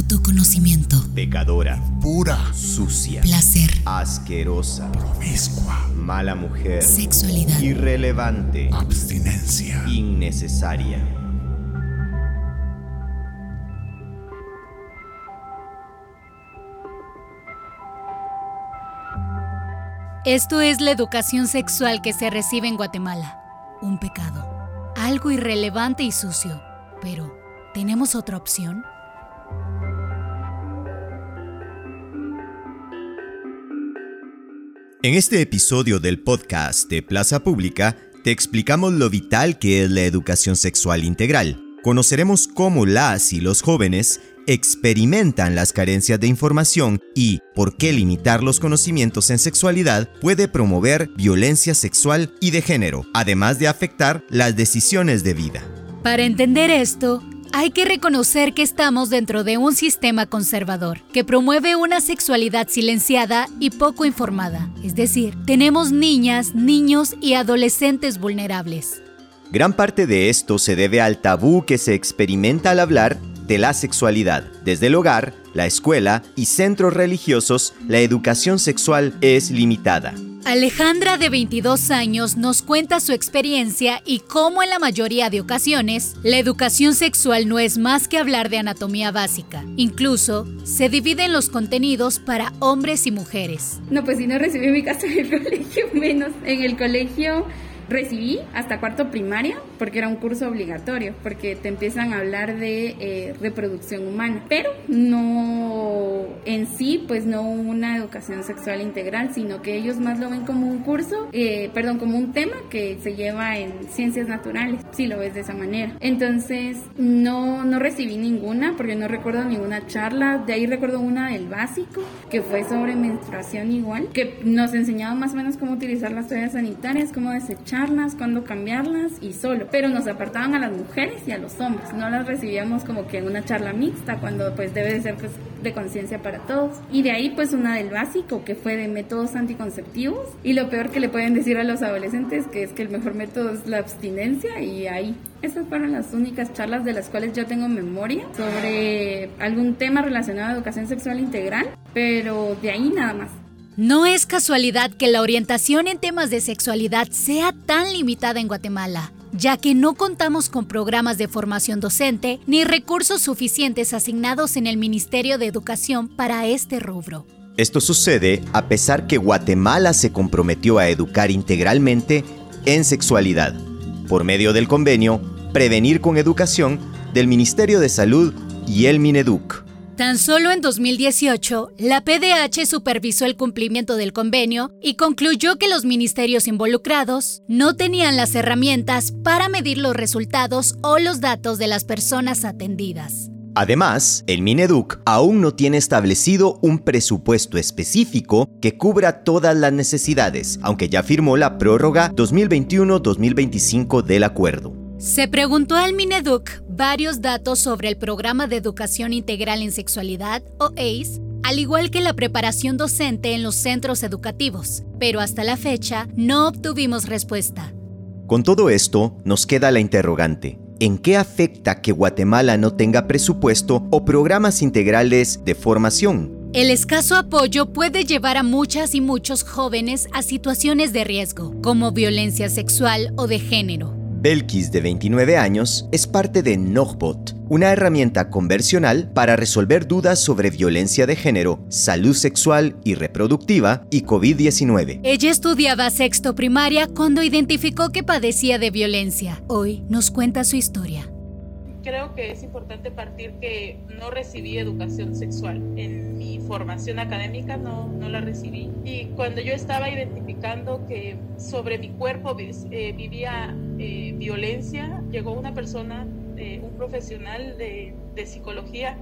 autoconocimiento, pecadora, pura, sucia, placer, asquerosa, promiscua, mala mujer, sexualidad, irrelevante, abstinencia, innecesaria. Esto es la educación sexual que se recibe en Guatemala. Un pecado, algo irrelevante y sucio. Pero, ¿tenemos otra opción? En este episodio del podcast de Plaza Pública, te explicamos lo vital que es la educación sexual integral. Conoceremos cómo las y los jóvenes experimentan las carencias de información y por qué limitar los conocimientos en sexualidad puede promover violencia sexual y de género, además de afectar las decisiones de vida. Para entender esto, hay que reconocer que estamos dentro de un sistema conservador que promueve una sexualidad silenciada y poco informada. Es decir, tenemos niñas, niños y adolescentes vulnerables. Gran parte de esto se debe al tabú que se experimenta al hablar de la sexualidad. Desde el hogar, la escuela y centros religiosos, la educación sexual es limitada. Alejandra, de 22 años, nos cuenta su experiencia y cómo en la mayoría de ocasiones la educación sexual no es más que hablar de anatomía básica. Incluso se dividen los contenidos para hombres y mujeres. No, pues si no recibí mi casa en el colegio, menos en el colegio recibí hasta cuarto primaria porque era un curso obligatorio, porque te empiezan a hablar de eh, reproducción humana, pero no en sí, pues no una educación sexual integral, sino que ellos más lo ven como un curso, eh, perdón, como un tema que se lleva en ciencias naturales, si lo ves de esa manera. Entonces, no, no recibí ninguna, porque no recuerdo ninguna charla, de ahí recuerdo una del básico, que fue sobre menstruación igual, que nos enseñaba más o menos cómo utilizar las toallas sanitarias, cómo desechar cuándo cambiarlas y solo. Pero nos apartaban a las mujeres y a los hombres. No las recibíamos como que en una charla mixta cuando pues debe de ser pues, de conciencia para todos. Y de ahí pues una del básico que fue de métodos anticonceptivos. Y lo peor que le pueden decir a los adolescentes que es que el mejor método es la abstinencia y ahí. Esas fueron las únicas charlas de las cuales yo tengo memoria sobre algún tema relacionado a educación sexual integral, pero de ahí nada más. No es casualidad que la orientación en temas de sexualidad sea tan limitada en Guatemala, ya que no contamos con programas de formación docente ni recursos suficientes asignados en el Ministerio de Educación para este rubro. Esto sucede a pesar que Guatemala se comprometió a educar integralmente en sexualidad, por medio del convenio Prevenir con Educación del Ministerio de Salud y el Mineduc. Tan solo en 2018, la PDH supervisó el cumplimiento del convenio y concluyó que los ministerios involucrados no tenían las herramientas para medir los resultados o los datos de las personas atendidas. Además, el Mineduc aún no tiene establecido un presupuesto específico que cubra todas las necesidades, aunque ya firmó la prórroga 2021-2025 del acuerdo. Se preguntó al Mineduc varios datos sobre el programa de educación integral en sexualidad, o ACE, al igual que la preparación docente en los centros educativos, pero hasta la fecha no obtuvimos respuesta. Con todo esto, nos queda la interrogante. ¿En qué afecta que Guatemala no tenga presupuesto o programas integrales de formación? El escaso apoyo puede llevar a muchas y muchos jóvenes a situaciones de riesgo, como violencia sexual o de género. Belkis, de 29 años, es parte de Nogbot, una herramienta conversional para resolver dudas sobre violencia de género, salud sexual y reproductiva y COVID-19. Ella estudiaba sexto primaria cuando identificó que padecía de violencia. Hoy nos cuenta su historia creo que es importante partir que no recibí educación sexual. En mi formación académica no, no la recibí. Y cuando yo estaba identificando que sobre mi cuerpo eh, vivía eh, violencia, llegó una persona, eh, un profesional de, psicología.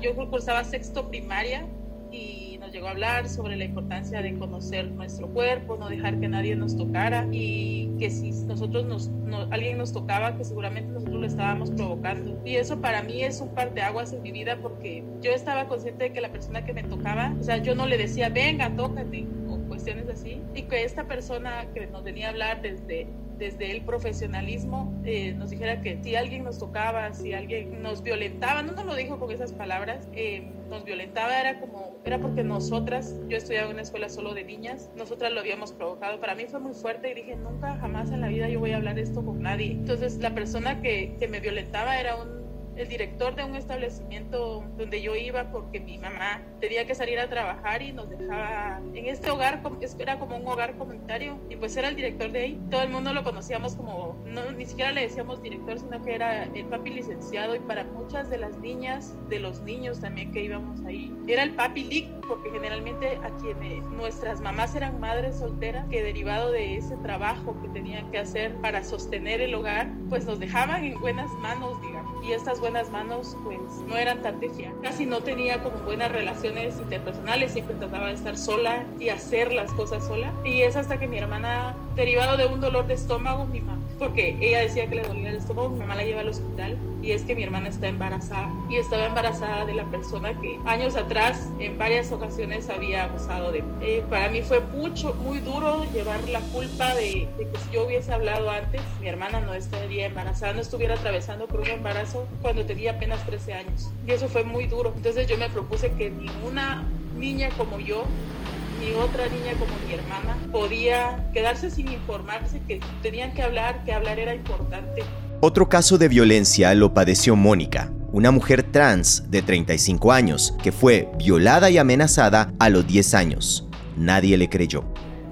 Yo cursaba sexto primaria y llegó a hablar sobre la importancia de conocer nuestro cuerpo, no dejar que nadie nos tocara y que si nosotros nos, alguien nos tocaba, que seguramente nosotros lo estábamos provocando. Y eso para mí es un par de aguas en mi vida porque yo estaba consciente de que la persona que me tocaba, o sea, yo no le decía, venga, tócate, o cuestiones así, y que esta persona que nos venía a hablar desde desde el profesionalismo eh, nos dijera que si alguien nos tocaba, si alguien nos violentaba, no nos lo dijo con esas palabras, eh, nos violentaba era como, era porque nosotras, yo estudiaba en una escuela solo de niñas, nosotras lo habíamos provocado. Para mí fue muy fuerte y dije, nunca jamás en la vida yo voy a hablar esto con nadie. Entonces la persona que, que me violentaba era un el director de un establecimiento donde yo iba porque mi mamá tenía que salir a trabajar y nos dejaba en este hogar, era como un hogar comunitario y pues era el director de ahí. Todo el mundo lo conocíamos como, no, ni siquiera le decíamos director, sino que era el papi licenciado y para muchas de las niñas, de los niños también que íbamos ahí, era el papi lic porque generalmente a quienes nuestras mamás eran madres solteras que derivado de ese trabajo que tenían que hacer para sostener el hogar, pues nos dejaban en buenas manos, digamos. Y estas buenas manos pues no eran tan de Casi no tenía como buenas relaciones interpersonales, siempre trataba de estar sola y hacer las cosas sola. Y es hasta que mi hermana, derivado de un dolor de estómago, mi mamá, porque ella decía que le dolía el estómago, mi mamá la lleva al hospital y es que mi hermana está embarazada y estaba embarazada de la persona que años atrás en varias ocasiones había abusado de mí. Eh, para mí fue mucho, muy duro llevar la culpa de, de, que si yo hubiese hablado antes, mi hermana no estaría embarazada, no estuviera atravesando por un embarazo cuando tenía apenas 13 años. Y eso fue muy duro. Entonces yo me propuse que ninguna niña como yo otra niña como mi hermana podía quedarse sin informarse, que tenían que hablar, que hablar era importante. Otro caso de violencia lo padeció Mónica, una mujer trans de 35 años que fue violada y amenazada a los 10 años. Nadie le creyó.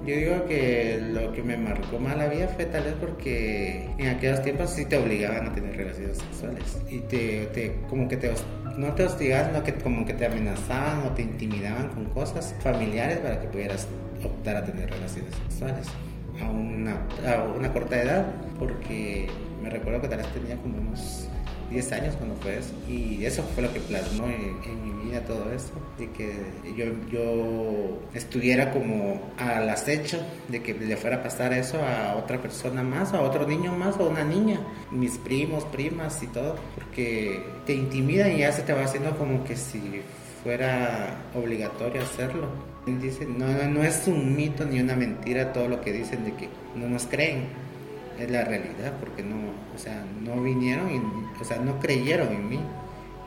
Yo digo que lo que me marcó más la vida fue tal vez porque en aquellos tiempos sí te obligaban a tener relaciones sexuales y te, como que te no te hostigaban, sino que como que te amenazaban o te intimidaban con cosas familiares para que pudieras optar a tener relaciones sexuales a una, a una corta edad porque me recuerdo que tal vez tenía como unos 10 años cuando fue eso. Y eso fue lo que plasmó en, mi vida todo eso. De que yo, yo estuviera como al acecho de que le fuera a pasar eso a otra persona más, a otro niño más o una niña. Mis primos, primas y todo. Porque te intimida y ya se te va haciendo como que si fuera obligatorio hacerlo. Dice, no, no es un mito ni una mentira todo lo que dicen de que no nos creen es la realidad, porque no, o sea, no vinieron, y, o sea, no creyeron en mí.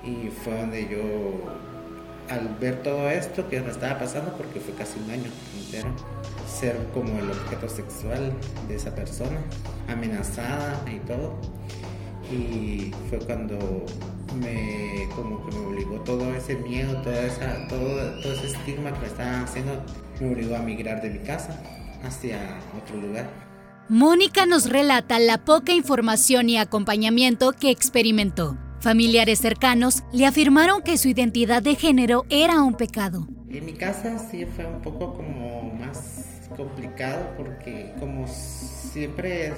Y fue donde yo, al ver todo esto que me estaba pasando, porque fue casi un año entero, ser como el objeto sexual de esa persona, amenazada y todo. Y fue cuando me, como que me obligó todo ese miedo, toda esa, todo, todo ese estigma que me estaban haciendo, me obligó a migrar de mi casa hacia otro lugar. Mónica nos relata la poca información y acompañamiento que experimentó. Familiares cercanos le afirmaron que su identidad de género era un pecado. En mi casa sí fue un poco como más complicado porque como siempre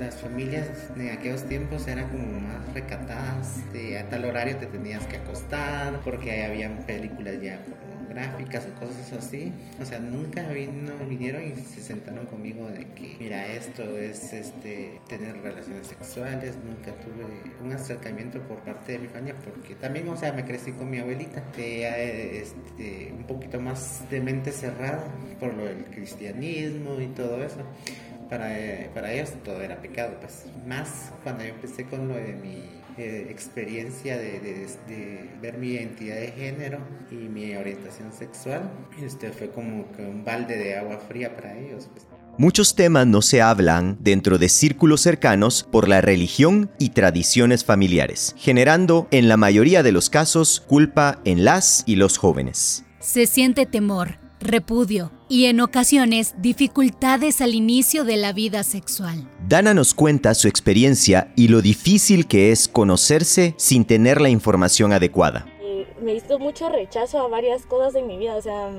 las familias en aquellos tiempos eran como más recatadas, a tal horario te tenías que acostar porque habían películas ya gráficas o cosas así. O sea, nunca vino, vinieron y se sentaron conmigo de que, mira, esto es este tener relaciones sexuales. Nunca tuve un acercamiento por parte de mi familia porque también, o sea, me crecí con mi abuelita, de, este, un poquito más de mente cerrada por lo del cristianismo y todo eso. Para, para ellos todo era pecado, pues. Más cuando yo empecé con lo de mi experiencia de, ver mi identidad de género y mi orientación sexual. Este fue como que un balde de agua fría para ellos. Pues. Muchos temas no se hablan dentro de círculos cercanos por la religión y tradiciones familiares, generando en la mayoría de los casos culpa en las y los jóvenes. Se siente temor, repudio y en ocasiones dificultades al inicio de la vida sexual. Dana nos cuenta su experiencia y lo difícil que es conocerse sin tener la información adecuada. Me hizo mucho rechazo a varias cosas en mi vida, o sea,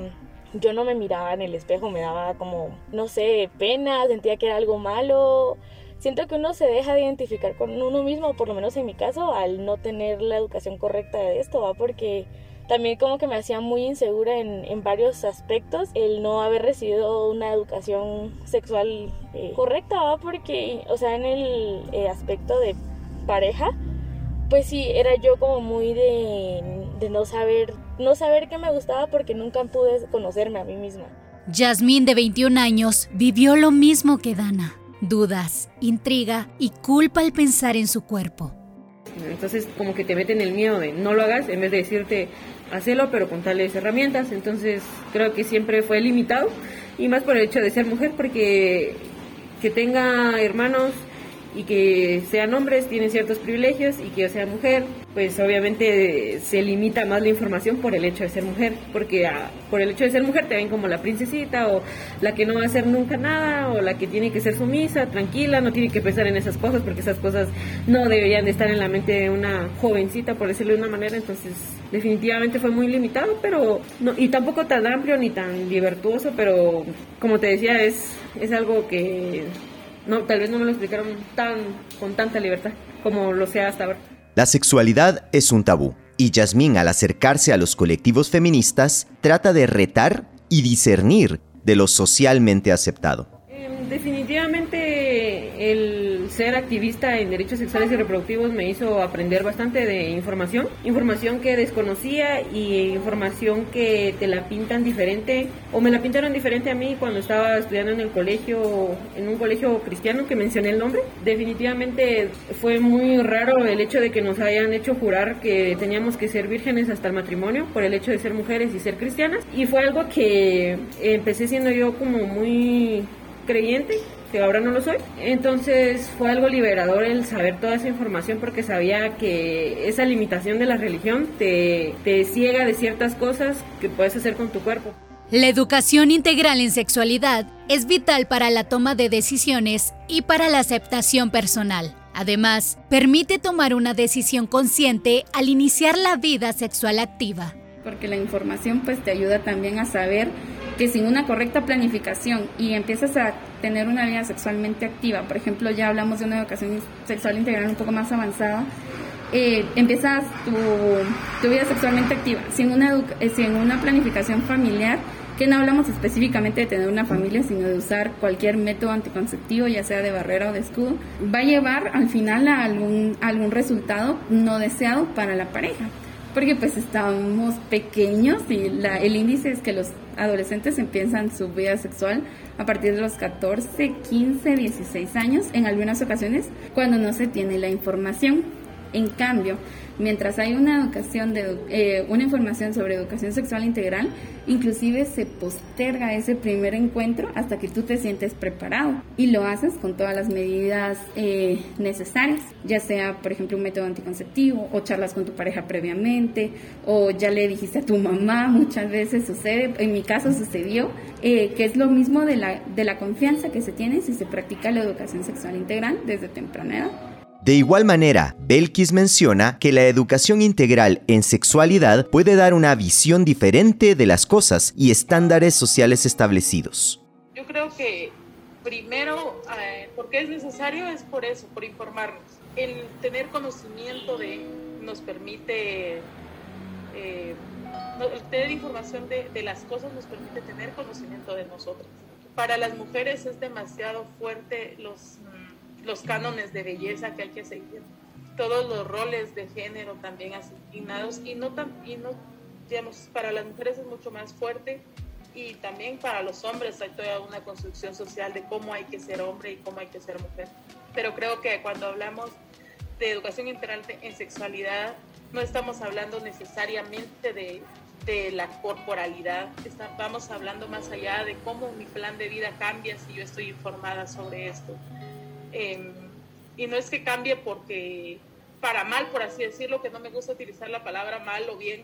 yo no me miraba en el espejo, me daba como, no sé, pena, sentía que era algo malo. Siento que uno se deja de identificar con uno mismo, por lo menos en mi caso, al no tener la educación correcta de esto, ¿va? porque también como que me hacía muy insegura en, en varios aspectos el no haber recibido una educación sexual eh, correcta, porque, o sea, en el eh, aspecto de pareja, pues sí, era yo como muy de, de no saber, no saber qué me gustaba porque nunca pude conocerme a mí misma. Yasmín, de 21 años, vivió lo mismo que Dana. dudas, intriga y culpa al pensar en su cuerpo. Entonces como que te meten el miedo de no lo hagas en vez de decirte hacelo pero con tales herramientas. Entonces creo que siempre fue limitado y más por el hecho de ser mujer porque que tenga hermanos y que sean hombres tienen ciertos privilegios y que yo sea mujer, pues obviamente se limita más la información por el hecho de ser mujer, porque ah, por el hecho de ser mujer te ven como la princesita o la que no va a hacer nunca nada o la que tiene que ser sumisa, tranquila, no tiene que pensar en esas cosas porque esas cosas no deberían de estar en la mente de una jovencita, por decirlo de una manera, entonces definitivamente fue muy limitado, pero no, y tampoco tan amplio ni tan divertuoso, pero como te decía, es, es algo que no, tal vez no me lo explicaron tan, con tanta libertad como lo sea hasta ahora. La sexualidad es un tabú, y Yasmín al acercarse a los colectivos feministas trata de retar y discernir de lo socialmente aceptado. Em, definitivamente el ser activista en derechos sexuales y reproductivos me hizo aprender bastante de información, información que desconocía y información que te la pintan diferente o me la pintaron diferente a mí cuando estaba estudiando en el colegio, en un colegio cristiano que mencioné el nombre. Definitivamente fue muy raro el hecho de que nos hayan hecho jurar que teníamos que ser vírgenes hasta el matrimonio por el hecho de ser mujeres y ser cristianas. Y fue algo que empecé siendo yo como muy creyente que ahora no lo soy. Entonces fue algo liberador el saber toda esa información porque sabía que esa limitación de la religión te, te ciega de ciertas cosas que puedes hacer con tu cuerpo. La educación integral en sexualidad es vital para la toma de decisiones y para la aceptación personal. Además, permite tomar una decisión consciente al iniciar la vida sexual activa. Porque la información pues te ayuda también a saber que sin una correcta planificación y empiezas a tener una vida sexualmente activa, por ejemplo, ya hablamos de una educación sexual integral un poco más avanzada, eh, empiezas tu, vida sexualmente activa, sin una, eh, sin una planificación familiar, que no hablamos específicamente de tener una familia, sino de usar cualquier método anticonceptivo, ya sea de barrera o de escudo, va a llevar al final a algún, algún resultado no deseado para la pareja porque pues estamos pequeños y la, el índice es que los adolescentes empiezan su vida sexual a partir de los 14, 15, 16 años, en algunas ocasiones cuando no se tiene la información. En cambio, mientras hay una educación de eh, una información sobre educación sexual integral, inclusive se posterga ese primer encuentro hasta que tú te sientes preparado y lo haces con todas las medidas eh, necesarias, ya sea por ejemplo un método anticonceptivo o charlas con tu pareja previamente o ya le dijiste a tu mamá, muchas veces sucede, en mi caso sucedió, eh, que es lo mismo de la, de la confianza que se tiene si se practica la educación sexual integral desde temprana edad. De igual manera, Belkis menciona que la educación integral en sexualidad puede dar una visión diferente de las cosas y estándares sociales establecidos. Yo creo que primero, eh, porque es necesario, es por eso, por informarnos. El tener conocimiento de nos permite, eh, el tener información de, de las cosas nos permite tener conocimiento de nosotros. Para las mujeres es demasiado fuerte los los cánones de belleza que hay que seguir, todos los roles de género también asignados y no tan, y no, digamos, para las mujeres es mucho más fuerte y también para los hombres hay toda una construcción social de cómo hay que ser hombre y cómo hay que ser mujer. Pero creo que cuando hablamos de educación integral en sexualidad, no estamos hablando necesariamente de, de la corporalidad, estamos hablando más allá de cómo mi plan de vida cambia si yo estoy informada sobre esto. Em, y no es que cambie porque para mal, por así decirlo, que no me gusta utilizar la palabra mal o bien,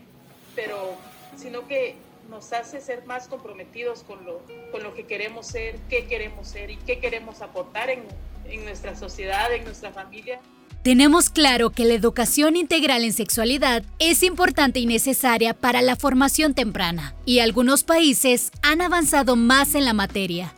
pero sino que nos hace ser más comprometidos con lo, con lo que queremos ser, qué queremos ser y qué queremos aportar en, en nuestra sociedad, en nuestra familia. Tenemos claro que la educación integral en sexualidad es importante y necesaria para la formación temprana, y algunos países han avanzado más en la materia.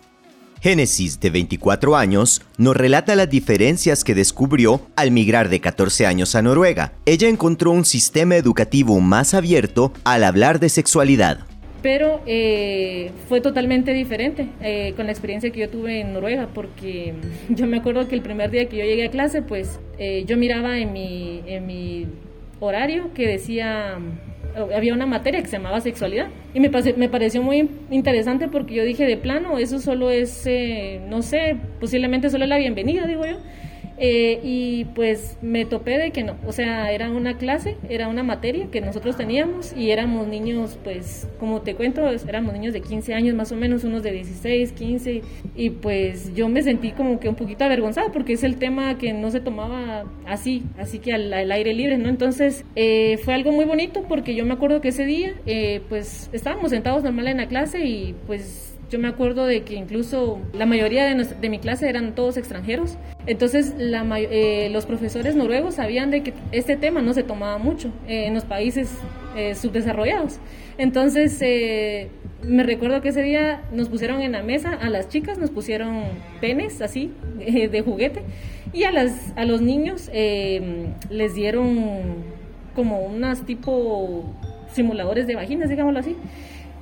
Génesis, de 24 años, nos relata las diferencias que descubrió al migrar de 14 años a Noruega. Ella encontró un sistema educativo más abierto al hablar de sexualidad. Pero eh, fue totalmente diferente eh, con la experiencia que yo tuve en Noruega, porque yo me acuerdo que el primer día que yo llegué a clase, pues eh, yo miraba en mi, en mi horario que decía había una materia que se llamaba sexualidad y me, me pareció muy interesante porque yo dije de plano, eso solo es, eh, no sé, posiblemente solo es la bienvenida, digo yo. Eh, y pues me topé de que no, o sea, era una clase, era una materia que nosotros teníamos y éramos niños, pues, como te cuento, éramos niños de 15 años más o menos, unos de 16, 15, y pues yo me sentí como que un poquito avergonzada porque es el tema que no se tomaba así, así que al, aire libre, ¿no? Entonces eh, fue algo muy bonito porque yo me acuerdo que ese día, eh, pues, estábamos sentados normal en la clase y pues yo me acuerdo de que incluso la mayoría de, mi clase eran todos extranjeros. Entonces eh, los profesores noruegos sabían de que este tema no se tomaba mucho eh, en los países eh, subdesarrollados. Entonces me recuerdo que ese día nos pusieron en la mesa a las chicas, nos pusieron penes así de juguete y a, a los niños les dieron como unas tipo simuladores de vaginas, digámoslo así.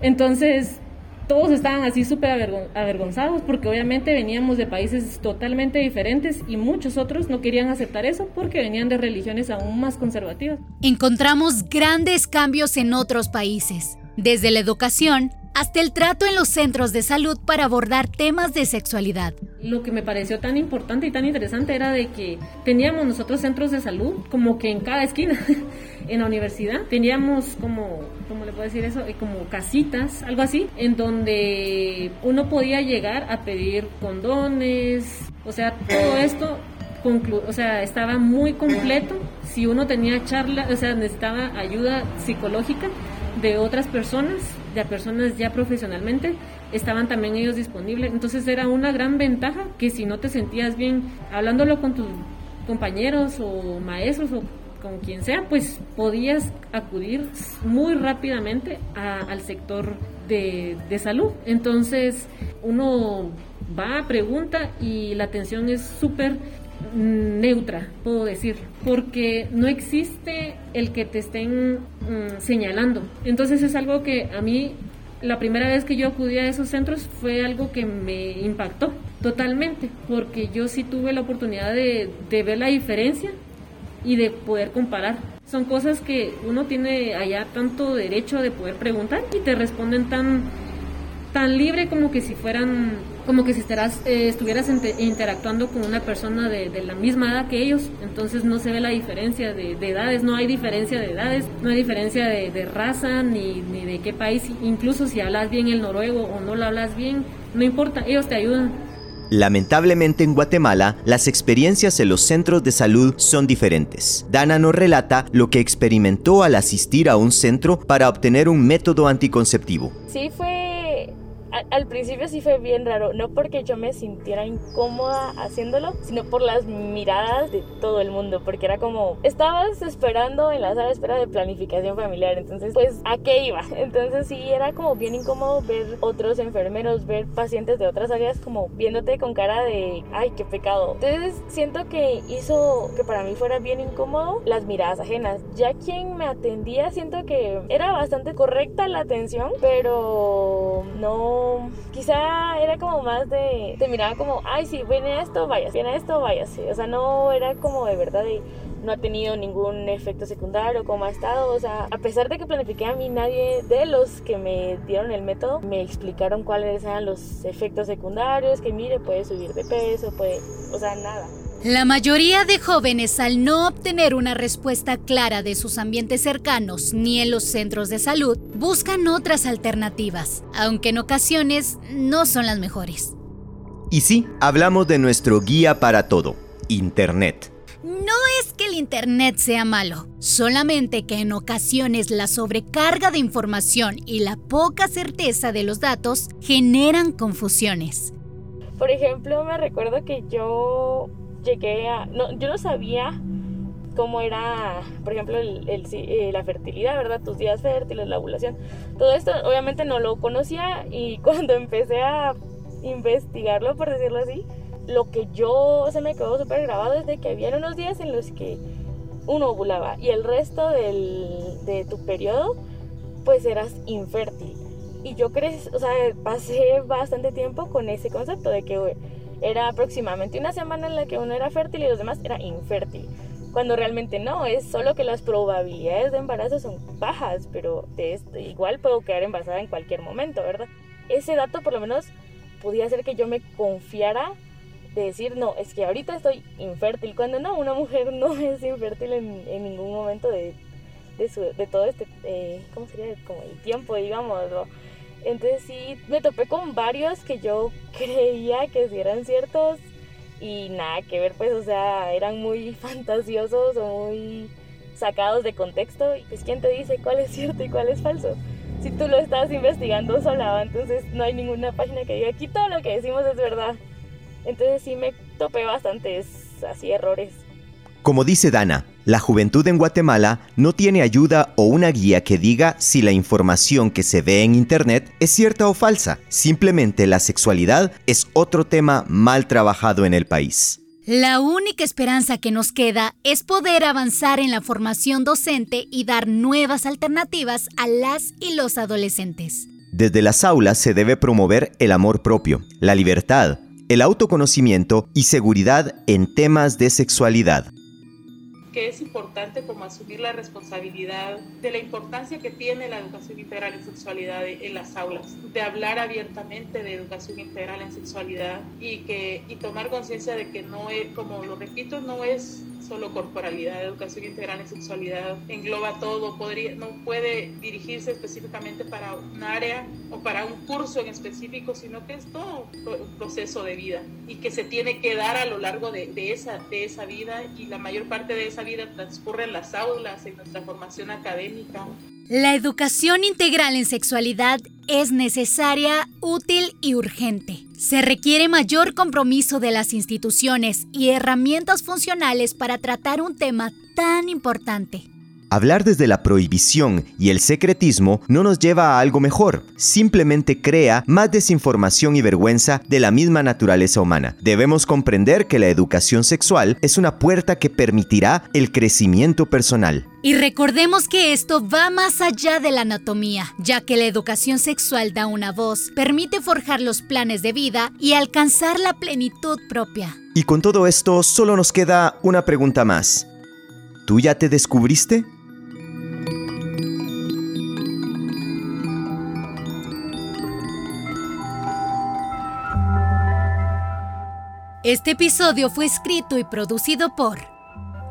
Entonces todos estaban así súper avergonzados porque obviamente veníamos de países totalmente diferentes y muchos otros no querían aceptar eso porque venían de religiones aún más conservativas. Encontramos grandes cambios en otros países, desde la educación hasta el trato en los centros de salud para abordar temas de sexualidad. Lo que me pareció tan importante y tan interesante era de que teníamos nosotros centros de salud como que en cada esquina. en la universidad teníamos como, ¿cómo le puedo decir eso? Eh, como casitas, algo así, en donde uno podía llegar a pedir condones, o sea, todo esto o sea, estaba muy completo. Si uno tenía charla, o sea, necesitaba ayuda psicológica de otras personas, de personas ya profesionalmente, estaban también ellos disponibles. Entonces era una gran ventaja que si no te sentías bien hablándolo con tus compañeros o maestros o con quien sea, pues podías acudir muy rápidamente al sector de, de salud. Entonces uno va, pregunta y la atención es súper neutra, puedo decir, porque no existe el que te estén mm, señalando. Entonces es algo que a mí, la primera vez que yo acudí a esos centros fue algo que me impactó totalmente, porque yo sí tuve la oportunidad de, de ver la diferencia y de poder comparar. Son cosas que uno tiene allá tanto derecho de poder preguntar y te responden tan, tan libre como que si fueran como que si estarás, eh, estuvieras interactuando con una persona de, la misma edad que ellos, entonces no se ve la diferencia de, edades, no hay diferencia de edades, no hay diferencia de, raza ni, ni, de qué país, incluso si hablas bien el noruego o no lo hablas bien, no importa, ellos te ayudan. Lamentablemente en Guatemala, las experiencias en los centros de salud son diferentes. Dana nos relata lo que experimentó al asistir a un centro para obtener un método anticonceptivo. Sí, fue al principio sí fue bien raro, no porque yo me sintiera incómoda haciéndolo, sino por las miradas de todo el mundo, porque era como, estabas esperando en la sala de espera de planificación familiar, entonces pues a qué iba. Entonces sí era como bien incómodo ver otros enfermeros, ver pacientes de otras áreas como viéndote con cara de, ay, qué pecado. Entonces siento que hizo que para mí fuera bien incómodo las miradas ajenas. Ya quien me atendía siento que era bastante correcta la atención, pero no quizá era como más de, te miraba como, ay, si viene esto, vaya, viene esto, vaya, O sea, no era como de verdad de, no ha tenido ningún efecto secundario, como ha estado. O sea, a pesar de que planifiqué a mí, nadie de los que me dieron el método me explicaron cuáles eran los efectos secundarios, que mire, puede subir de peso, puede, o sea, nada. La mayoría de jóvenes al no obtener una respuesta clara de sus ambientes cercanos ni en los centros de salud, buscan otras alternativas, aunque en ocasiones no son las mejores. Y sí, hablamos de nuestro guía para todo, Internet. No es que el Internet sea malo, solamente que en ocasiones la sobrecarga de información y la poca certeza de los datos generan confusiones. Por ejemplo, me recuerdo que yo llegué a... No, yo no sabía cómo era, por ejemplo, el, eh, la fertilidad, ¿verdad? Tus días fértiles, la ovulación. Todo esto obviamente no lo conocía y cuando empecé a investigarlo, por decirlo así, lo que yo se me quedó súper grabado es de que había unos días en los que uno ovulaba y el resto del, de tu periodo pues eras infértil. Y yo crecí, o sea, pasé bastante tiempo con ese concepto de que era aproximadamente una semana en la que uno era fértil y los demás era infértil. cuando realmente no, es solo que las probabilidades de embarazo son bajas, pero de igual puedo quedar embarazada en cualquier momento, ¿verdad? Ese dato por lo menos podía hacer que yo me confiara de decir, no, es que ahorita estoy infértil, cuando no, una mujer no es infértil en, ningún momento de, de, todo este, eh, ¿cómo sería? Como el tiempo, digamos, Entonces sí, me topé con varios que yo creía que sí eran ciertos y nada que ver, pues, o sea, eran muy fantasiosos o muy sacados de contexto. Y pues, ¿quién te dice cuál es cierto y cuál es falso? Si tú lo estás investigando sola, entonces no hay ninguna página que diga aquí todo lo que decimos es verdad. Entonces sí me topé bastantes así errores. Como dice Dana, la juventud en Guatemala no tiene ayuda o una guía que diga si la información que se ve en Internet es cierta o falsa. Simplemente la sexualidad es otro tema mal trabajado en el país. La única esperanza que nos queda es poder avanzar en la formación docente y dar nuevas alternativas a las y los adolescentes. Desde las aulas se debe promover el amor propio, la libertad, el autoconocimiento y seguridad en temas de sexualidad que es importante como asumir la responsabilidad de la importancia que tiene la educación integral en sexualidad en las aulas, de hablar abiertamente de educación integral en sexualidad y, que, y tomar conciencia de que no es, como lo repito, no es solo corporalidad, educación integral en sexualidad, engloba todo, podría, no puede dirigirse específicamente para un área o para un curso en específico, sino que es todo un proceso de vida y que se tiene que dar a lo largo de, de, esa, de esa vida y la mayor parte de esa transcurre en las aulas, en nuestra formación académica. La educación integral en sexualidad es necesaria, útil y urgente. Se requiere mayor compromiso de las instituciones y herramientas funcionales para tratar un tema tan importante. Hablar desde la prohibición y el secretismo no nos lleva a algo mejor, simplemente crea más desinformación y vergüenza de la misma naturaleza humana. Debemos comprender que la educación sexual es una puerta que permitirá el crecimiento personal. Y recordemos que esto va más allá de la anatomía, ya que la educación sexual da una voz, permite forjar los planes de vida y alcanzar la plenitud propia. Y con todo esto solo nos queda una pregunta más. ¿Tú ya te descubriste? Este episodio fue escrito y producido por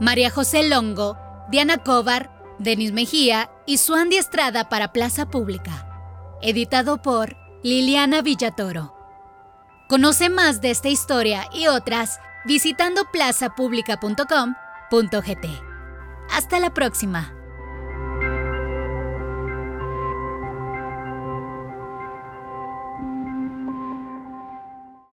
María José Longo, Diana Cobar, Denis Mejía y Suandi Estrada para Plaza Pública. Editado por Liliana Villatoro. Conoce más de esta historia y otras visitando plazapublica.com.gt. Hasta la próxima.